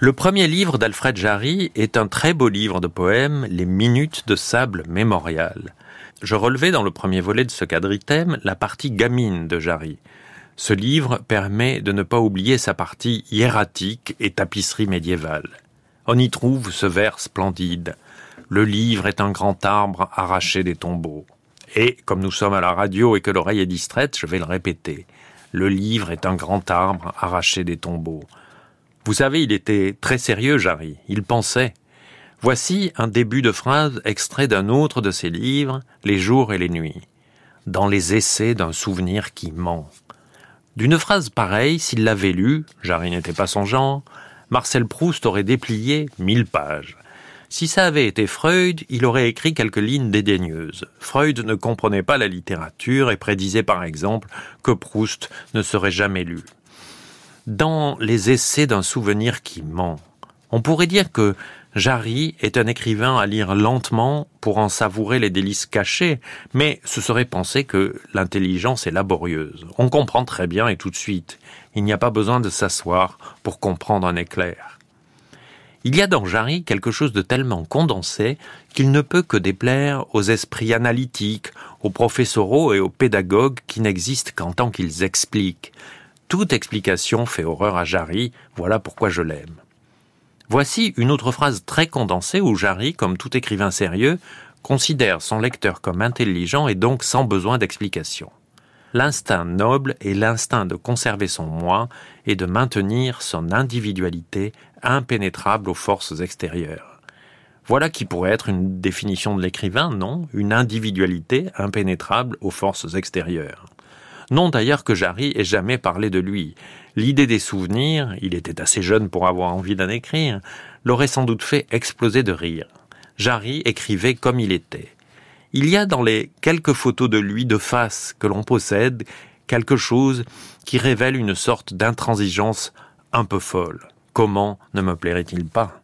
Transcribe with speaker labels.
Speaker 1: Le premier livre d'Alfred Jarry est un très beau livre de poèmes, Les Minutes de Sable Mémorial. Je relevais dans le premier volet de ce quadritème la partie gamine de Jarry. Ce livre permet de ne pas oublier sa partie hiératique et tapisserie médiévale. On y trouve ce vers splendide. Le livre est un grand arbre arraché des tombeaux. Et, comme nous sommes à la radio et que l'oreille est distraite, je vais le répéter. Le livre est un grand arbre arraché des tombeaux. Vous savez, il était très sérieux, Jarry. Il pensait. Voici un début de phrase extrait d'un autre de ses livres, Les jours et les nuits. Dans les essais d'un souvenir qui ment. D'une phrase pareille, s'il l'avait lue, Jarry n'était pas son genre, Marcel Proust aurait déplié mille pages. Si ça avait été Freud, il aurait écrit quelques lignes dédaigneuses. Freud ne comprenait pas la littérature et prédisait par exemple que Proust ne serait jamais lu dans les essais d'un souvenir qui ment. On pourrait dire que Jarry est un écrivain à lire lentement pour en savourer les délices cachées, mais ce serait penser que l'intelligence est laborieuse. On comprend très bien et tout de suite. Il n'y a pas besoin de s'asseoir pour comprendre un éclair. Il y a dans Jarry quelque chose de tellement condensé qu'il ne peut que déplaire aux esprits analytiques, aux professoraux et aux pédagogues qui n'existent qu'en tant qu'ils expliquent. Toute explication fait horreur à Jarry, voilà pourquoi je l'aime. Voici une autre phrase très condensée où Jarry, comme tout écrivain sérieux, considère son lecteur comme intelligent et donc sans besoin d'explication. L'instinct noble est l'instinct de conserver son moi et de maintenir son individualité impénétrable aux forces extérieures. Voilà qui pourrait être une définition de l'écrivain, non? Une individualité impénétrable aux forces extérieures. Non d'ailleurs que Jarry ait jamais parlé de lui. L'idée des souvenirs, il était assez jeune pour avoir envie d'en écrire, l'aurait sans doute fait exploser de rire. Jarry écrivait comme il était. Il y a dans les quelques photos de lui de face que l'on possède quelque chose qui révèle une sorte d'intransigeance un peu folle. Comment ne me plairait-il pas?